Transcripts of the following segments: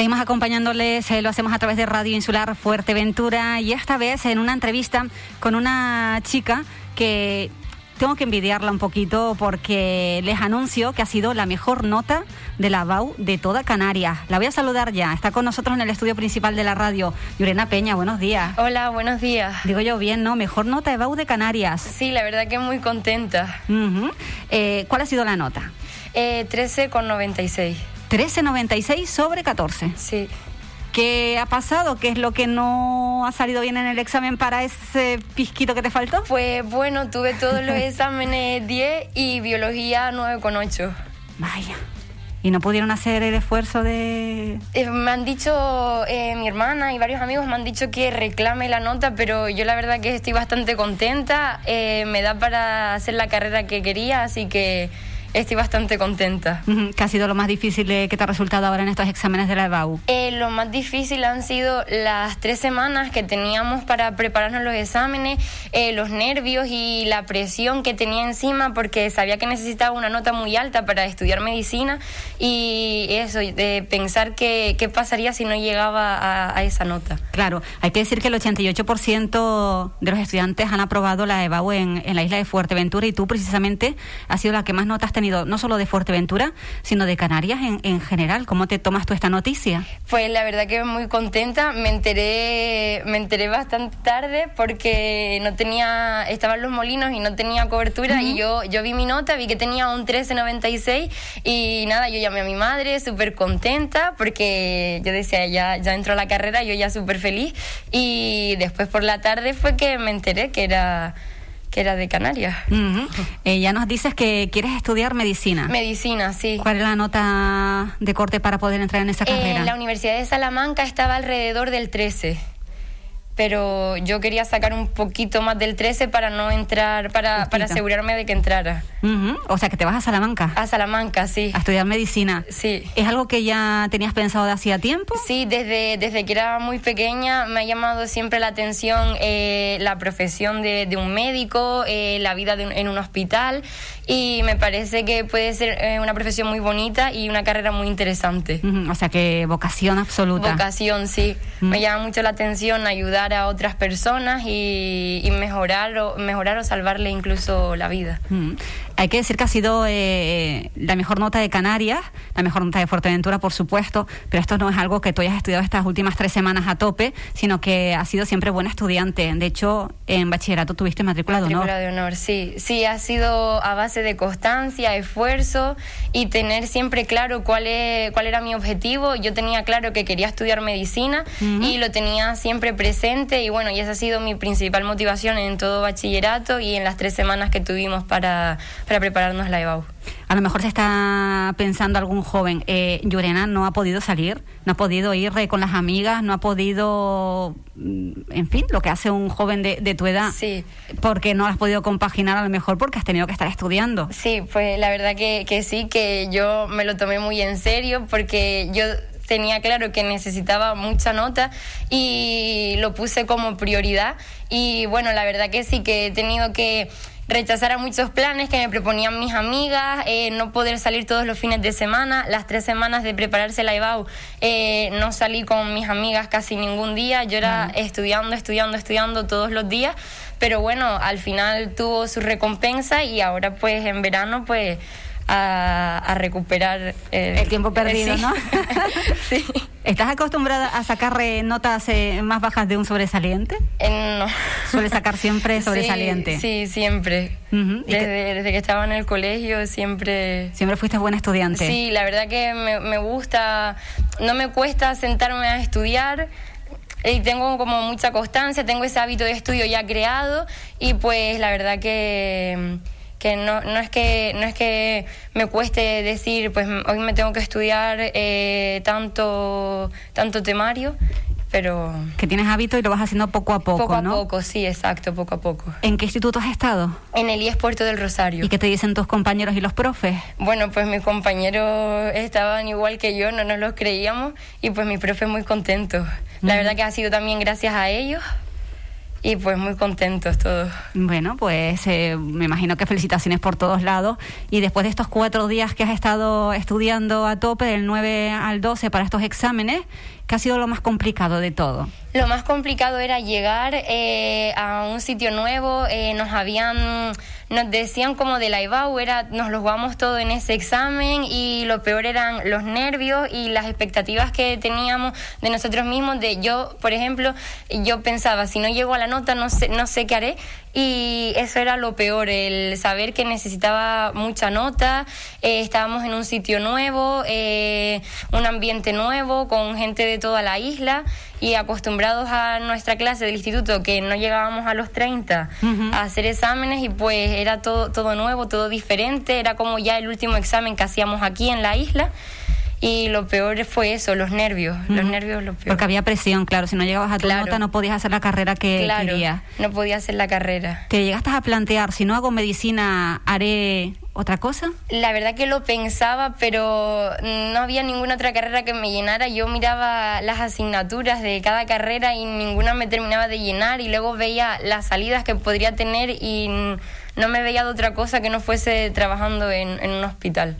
Seguimos acompañándoles, eh, lo hacemos a través de Radio Insular Fuerteventura y esta vez en una entrevista con una chica que tengo que envidiarla un poquito porque les anuncio que ha sido la mejor nota de la BAU de toda Canarias. La voy a saludar ya. Está con nosotros en el estudio principal de la radio. Yurena Peña, buenos días. Hola, buenos días. Digo yo bien, ¿no? Mejor nota de BAU de Canarias. Sí, la verdad que muy contenta. Eh, ¿Cuál ha sido la nota? Eh, 13,96. 13,96 sobre 14. Sí. ¿Qué ha pasado? ¿Qué es lo que no ha salido bien en el examen para ese pisquito que te faltó? Pues bueno, tuve todos los exámenes 10 y biología 9,8. Vaya. ¿Y no pudieron hacer el esfuerzo de...? Eh, me han dicho, eh, mi hermana y varios amigos me han dicho que reclame la nota, pero yo la verdad que estoy bastante contenta. Eh, me da para hacer la carrera que quería, así que Estoy bastante contenta. ¿Qué ha sido lo más difícil que te ha resultado ahora en estos exámenes de la EBAU? Eh, lo más difícil han sido las tres semanas que teníamos para prepararnos los exámenes, eh, los nervios y la presión que tenía encima porque sabía que necesitaba una nota muy alta para estudiar medicina y eso, de pensar que, qué pasaría si no llegaba a, esa nota. Claro, hay que decir que el 88% de los estudiantes han aprobado la EBAU en, en la isla de Fuerteventura y tú precisamente has sido la que más notas no solo de Fuerteventura, sino de Canarias en, en general. ¿Cómo te tomas tú esta noticia? Pues la verdad que muy contenta. Me enteré, me enteré bastante tarde porque no tenía, estaban los molinos y no tenía cobertura y yo, yo vi mi nota, vi que tenía un 1396 y nada, yo llamé a mi madre súper contenta porque yo decía, ya, ya entró a la carrera, yo ya súper feliz y después por la tarde fue que me enteré que era que era de Canarias. Eh, ya nos dices que quieres estudiar medicina. Medicina, sí. ¿Cuál es la nota de corte para poder entrar en esa carrera? En la Universidad de Salamanca estaba alrededor del 13 pero yo quería sacar un poquito más del 13 para no entrar, para, para asegurarme de que entrara. O sea, que te vas a Salamanca. A Salamanca, sí. A estudiar medicina. Sí. ¿Es algo que ya tenías pensado de hacía tiempo? Sí, desde, desde que era muy pequeña me ha llamado siempre la atención eh, la profesión de, de un médico, eh, la vida en un hospital y me parece que puede ser eh, una profesión muy bonita y una carrera muy interesante. O sea, que vocación absoluta. Vocación, sí. Me llama mucho la atención ayudar a otras personas y, mejorar, o, mejorar o salvarle incluso la vida. Mm. Hay que decir que ha sido eh, la mejor nota de Canarias, la mejor nota de Fuerteventura, por supuesto, pero esto no es algo que tú hayas estudiado estas últimas tres semanas a tope, sino que has sido siempre buena estudiante. De hecho, en bachillerato tuviste matrícula, de honor. Matrícula de honor, sí. Sí, ha sido a base de constancia, esfuerzo y tener siempre claro cuál, es, cuál era mi objetivo. Yo tenía claro que quería estudiar medicina y lo tenía siempre presente y bueno, y esa ha sido mi principal motivación en todo bachillerato y en las tres semanas que tuvimos para para prepararnos la EBAU. A lo mejor se está pensando algún joven, eh, Llorena no ha podido salir, no ha podido ir eh, con las amigas, no ha podido, mm, en fin, lo que hace un joven de, tu edad. Sí. Porque no has podido compaginar a lo mejor porque has tenido que estar estudiando. Sí, pues la verdad que, que sí, que yo me lo tomé muy en serio porque yo tenía claro que necesitaba mucha nota y lo puse como prioridad. Y bueno, la verdad que sí, que he tenido que rechazar a muchos planes que me proponían mis amigas, eh, no poder salir todos los fines de semana, las tres semanas de prepararse la IBAU, eh, no salí con mis amigas casi ningún día, yo era estudiando, estudiando, estudiando todos los días, pero bueno, al final tuvo su recompensa y ahora pues en verano pues a, recuperar el tiempo perdido, ¿no? sí. ¿Estás acostumbrada a sacar notas eh, más bajas de un sobresaliente? Eh, no. ¿Suele sacar siempre sobresaliente? Sí, siempre. desde, que estaba en el colegio siempre... ¿Siempre fuiste buena estudiante? Sí, la verdad que me, me gusta, no me cuesta sentarme a estudiar y tengo como mucha constancia, tengo ese hábito de estudio ya creado y pues la verdad que que no, no, es que no es que me cueste decir pues hoy me tengo que estudiar eh, tanto tanto temario pero que tienes hábito y lo vas haciendo poco a poco poco a poco sí exacto poco a poco. En qué instituto has estado en el IES Puerto del Rosario. Y qué te dicen tus compañeros y los profes bueno pues mis compañeros estaban igual que yo no nos los creíamos y pues mi profe muy contento. La verdad que ha sido también gracias a ellos y pues muy contentos todos. Bueno, pues eh, me imagino que felicitaciones por todos lados. Y después de estos cuatro días que has estado estudiando a tope, del 9 al 12 para estos exámenes, ¿qué ha sido lo más complicado de todo? Lo más complicado era llegar eh, a un sitio nuevo, eh, nos habían, nos decían como de la IBAU, era, nos lo jugamos todo en ese examen y lo peor eran los nervios y las expectativas que teníamos de nosotros mismos, de yo, por ejemplo, yo pensaba, si no llego a la nota no sé, no sé qué haré y eso era lo peor, el saber que necesitaba mucha nota, eh, estábamos en un sitio nuevo, un ambiente nuevo, con gente de toda la isla y acostumbrados a nuestra clase del instituto que no llegábamos a los 30 a hacer exámenes y pues era todo, todo nuevo, todo diferente, era como ya el último examen que hacíamos aquí en la isla. Y lo peor fue eso, los nervios. Los nervios lo peor. Porque había presión, claro. Si no llegabas a tu nota, no podías hacer la carrera que claro, querías. No podía hacer la carrera. ¿Te llegaste a plantear, si no hago medicina, haré otra cosa? La verdad que lo pensaba, pero no había ninguna otra carrera que me llenara. Yo miraba las asignaturas de cada carrera y ninguna me terminaba de llenar. Y luego veía las salidas que podría tener y no me veía de otra cosa que no fuese trabajando en, en un hospital.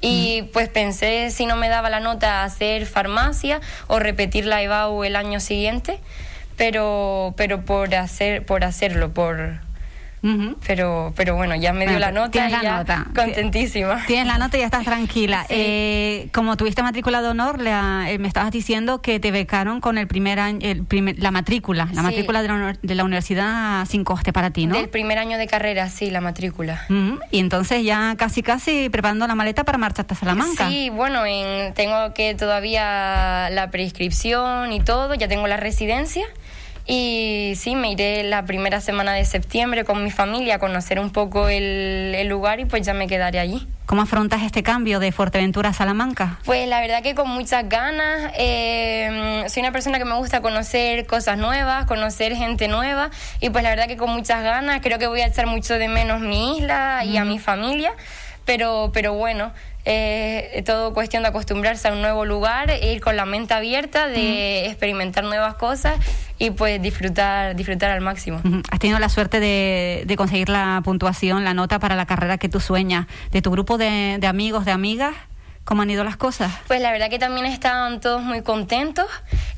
Y pues pensé si no me daba la nota hacer farmacia o repetir la EBAU el año siguiente, pero, pero por, hacer, por hacerlo, por, pero, pero bueno, ya me dio la nota y la ya nota. contentísima. Tienes la nota y ya estás tranquila. Eh, como tuviste matrícula de honor, eh, me estabas diciendo que te becaron con el primer año, el la matrícula, la matrícula de la, de la, universidad sin coste para ti, ¿no? Del primer año de carrera, sí, la matrícula. Y entonces ya casi casi preparando la maleta para marchar hasta Salamanca. Sí, bueno, en, tengo que todavía la prescripción y todo, ya tengo la residencia. Y sí, me iré la primera semana de septiembre con mi familia a conocer un poco el, lugar y pues ya me quedaré allí. ¿Cómo afrontas este cambio de Fuerteventura a Salamanca? Pues la verdad que con muchas ganas. Eh, soy una persona que me gusta conocer cosas nuevas, conocer gente nueva y pues la verdad que con muchas ganas. Creo que voy a echar mucho de menos mi isla y a mi familia, pero, pero bueno, eh, todo cuestión de acostumbrarse a un nuevo lugar, ir con la mente abierta, de experimentar nuevas cosas y pues disfrutar, disfrutar al máximo. Has tenido la suerte de, de, conseguir la puntuación, la nota para la carrera que tú sueñas. ¿De tu grupo de, de amigos, de amigas? ¿Cómo han ido las cosas? Pues la verdad que también están todos muy contentos.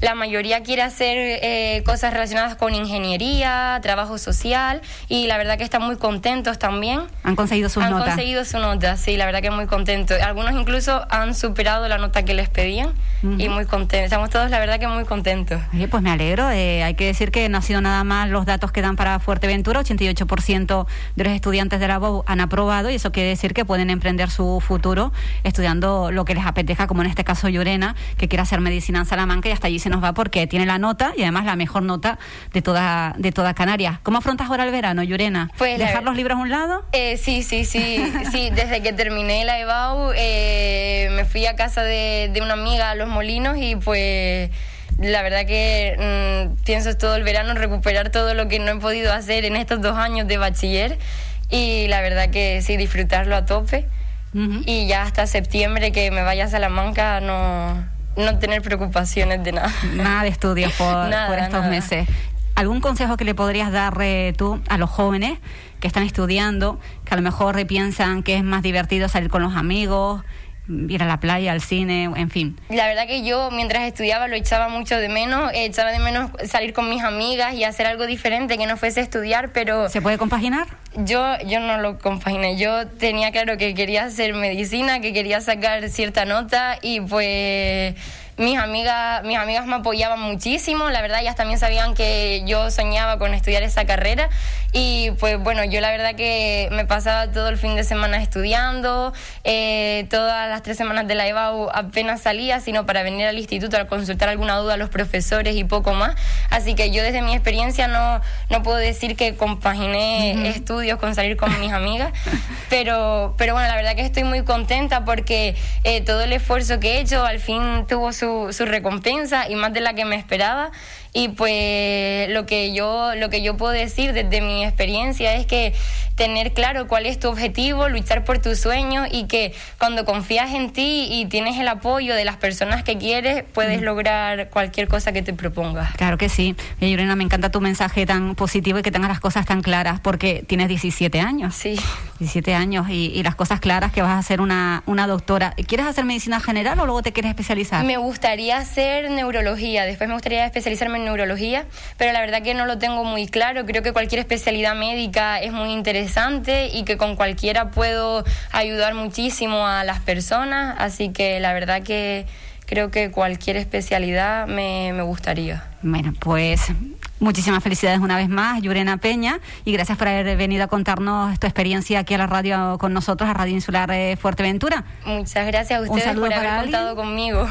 La mayoría quiere hacer eh, cosas relacionadas con ingeniería, trabajo social y la verdad que están muy contentos también. Han conseguido sus notas. Han conseguido su nota, sí, la verdad que muy contentos. Algunos incluso han superado la nota que les pedían y muy contentos. Estamos todos la verdad que muy contentos. Oye, pues me alegro. Eh, hay que decir que no ha sido nada más los datos que dan para Fuerteventura. 88% de los estudiantes de la BOU han aprobado y eso quiere decir que pueden emprender su futuro estudiando lo que les apetezca, como en este caso Llorena, que quiere hacer medicina en Salamanca y hasta allí se nos va porque tiene la nota y además la mejor nota de toda, de toda Canarias. ¿Cómo afrontas ahora el verano, Llorena? Pues ¿Dejar los libros a un lado? Eh, sí, sí, sí. sí, desde que terminé la EBAU eh, me fui a casa de, una amiga a Los Molinos y pues la verdad que mm, pienso todo el verano recuperar todo lo que no he podido hacer en estos dos años de bachiller y la verdad que sí, disfrutarlo a tope y ya hasta septiembre que me vaya a Salamanca no, no tener preocupaciones de nada. Nada de estudios por, por estos meses. ¿Algún consejo que le podrías dar eh, tú a los jóvenes que están estudiando, que a lo mejor piensan que es más divertido salir con los amigos, ir a la playa, al cine, en fin. La verdad que yo mientras estudiaba lo echaba mucho de menos, echaba de menos salir con mis amigas y hacer algo diferente que no fuese estudiar, pero... ¿Se puede compaginar? Yo, yo no lo compaginé, yo tenía claro que quería hacer medicina, que quería sacar cierta nota y pues mis amigas, mis amigas me apoyaban muchísimo, la verdad ellas también sabían que yo soñaba con estudiar esa carrera. Y pues bueno, yo la verdad que me pasaba todo el fin de semana estudiando, eh, todas las tres semanas de la EBAU apenas salía, sino para venir al instituto a consultar alguna duda a los profesores y poco más, así que yo desde mi experiencia no, no puedo decir que compaginé estudios con salir con mis amigas, pero, pero bueno, la verdad que estoy muy contenta porque eh, todo el esfuerzo que he hecho al fin tuvo su su, recompensa y más de la que me esperaba. y pues lo que yo lo que yo puedo decir desde mi experiencia es que tener claro cuál es tu objetivo, luchar por tus sueños y que cuando confías en ti y tienes el apoyo de las personas que quieres, puedes lograr cualquier cosa que te propongas. Claro que sí. Y Yurena, me encanta tu mensaje tan positivo y que tengas las cosas tan claras, porque tienes 17 años. Sí. 17 años y, las cosas claras que vas a ser una, una doctora. ¿Quieres hacer medicina general o luego te quieres especializar? Me gustaría hacer neurología, después me gustaría especializarme en neurología, pero la verdad que no lo tengo muy claro. Creo que cualquier especialidad médica es muy interesante y que con cualquiera puedo ayudar muchísimo a las personas, así que la verdad que creo que cualquier especialidad me, me gustaría. Bueno, pues Muchísimas felicidades una vez más, Yurena Peña, y gracias por haber venido a contarnos tu experiencia aquí a la radio con nosotros, a Radio Insular de Fuerteventura. Muchas gracias a ustedes por haber contado conmigo.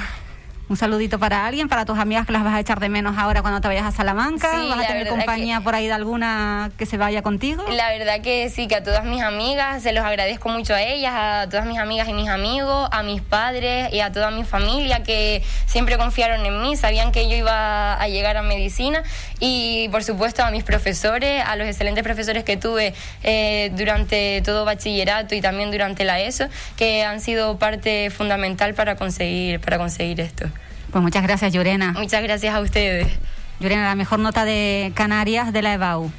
Un saludito para alguien, para tus amigas que las vas a echar de menos ahora cuando te vayas a Salamanca. ¿Vas a tener compañía por ahí de alguna que se vaya contigo? La verdad que sí, que a todas mis amigas, se los agradezco mucho a ellas, a todas mis amigas y mis amigos, a mis padres y a toda mi familia que siempre confiaron en mí, sabían que yo iba a llegar a medicina y por supuesto a mis profesores, a los excelentes profesores que tuve eh, durante todo bachillerato y también durante la ESO, que han sido parte fundamental para conseguir, para conseguir esto. Pues muchas gracias, Llorena. Muchas gracias a ustedes. Llorena, la mejor nota de Canarias de la EBAU.